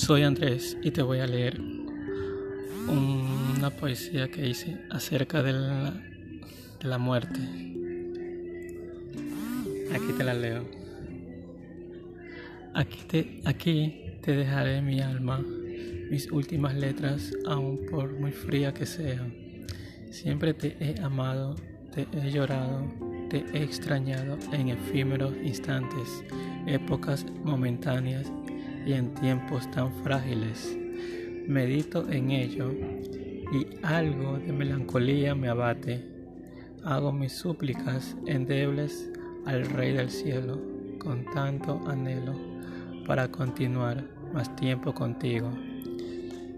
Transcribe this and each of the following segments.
Soy Andrés y te voy a leer una poesía que hice acerca de la, muerte. Aquí te la leo. Aquí te, aquí te dejaré mi alma, mis últimas letras, aun por muy fría que sea. Siempre te he amado, te he llorado, te he extrañado en efímeros instantes, épocas momentáneas y en tiempos tan frágiles. Medito en ello y algo de melancolía me abate. Hago mis súplicas endebles al Rey del Cielo con tanto anhelo para continuar más tiempo contigo.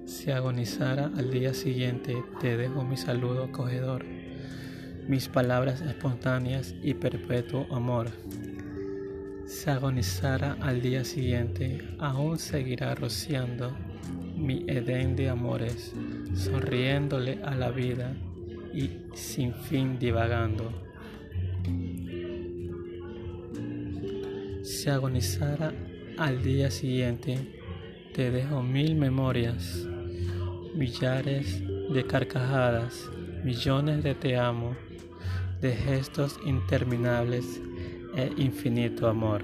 Si agonizara al día siguiente, te dejo mi saludo acogedor, mis palabras espontáneas y perpetuo amor se agonizara al día siguiente, aún seguirá rociando mi Edén de amores, sonriéndole a la vida y sin fin divagando. Si agonizara al día siguiente, te dejo mil memorias, millares de carcajadas, millones de te amo, de gestos interminables e infinito amor.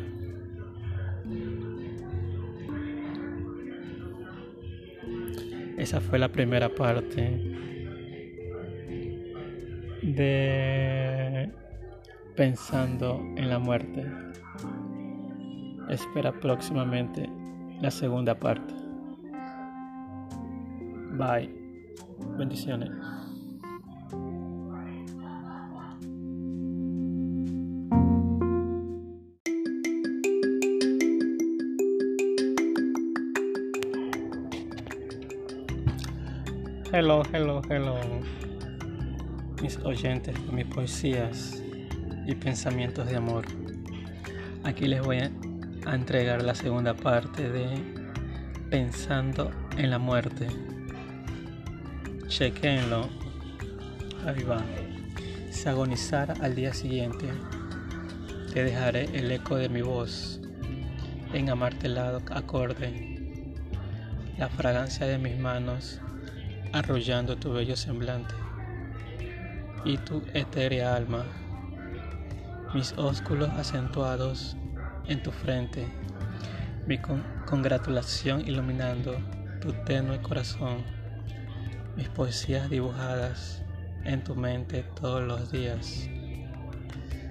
Esa fue la primera parte de Pensando en la muerte. Espera próximamente la segunda parte. Bye. Bendiciones. Hello, hello, hello, mis oyentes mis poesías y pensamientos de amor. Aquí les voy a entregar la segunda parte de Pensando en la muerte. Chequenlo. Ahí va. Si agonizara al día siguiente, te dejaré el eco de mi voz en amartelado acorde, la fragancia de mis manos arrollando tu bello semblante y tu etérea alma, mis ósculos acentuados en tu frente, mi congratulación iluminando tu tenue corazón, mis poesías dibujadas en tu mente todos los días.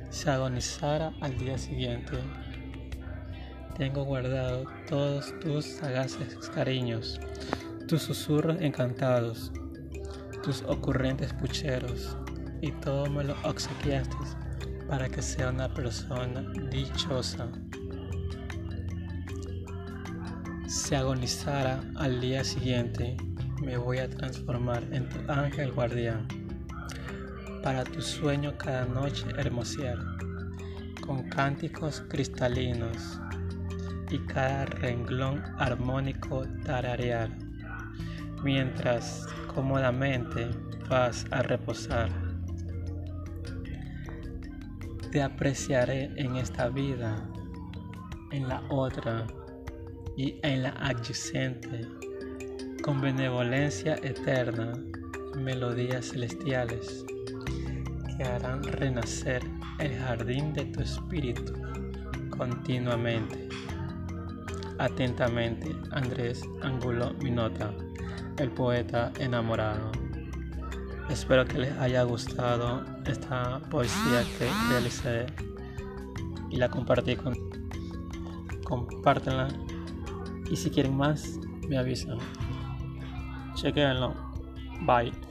Se agonizara al día siguiente, tengo guardado todos tus sagaces cariños tus susurros encantados, tus ocurrentes pucheros, y todo me lo obsequiaste para que sea una persona dichosa. Si agonizara al día siguiente, me voy a transformar en tu ángel guardián, para tu sueño cada noche hermosear, con cánticos cristalinos y cada renglón armónico tararear mientras cómodamente vas a reposar. Te apreciaré en esta vida, en la otra y en la adyacente, con benevolencia eterna melodías celestiales que harán renacer el jardín de tu espíritu continuamente. Atentamente, Andrés Angulo Minota el poeta enamorado. Espero que les haya gustado esta poesía que realicé y la compartí con. Compártenla y si quieren más, me avisan. Chequenlo. Bye.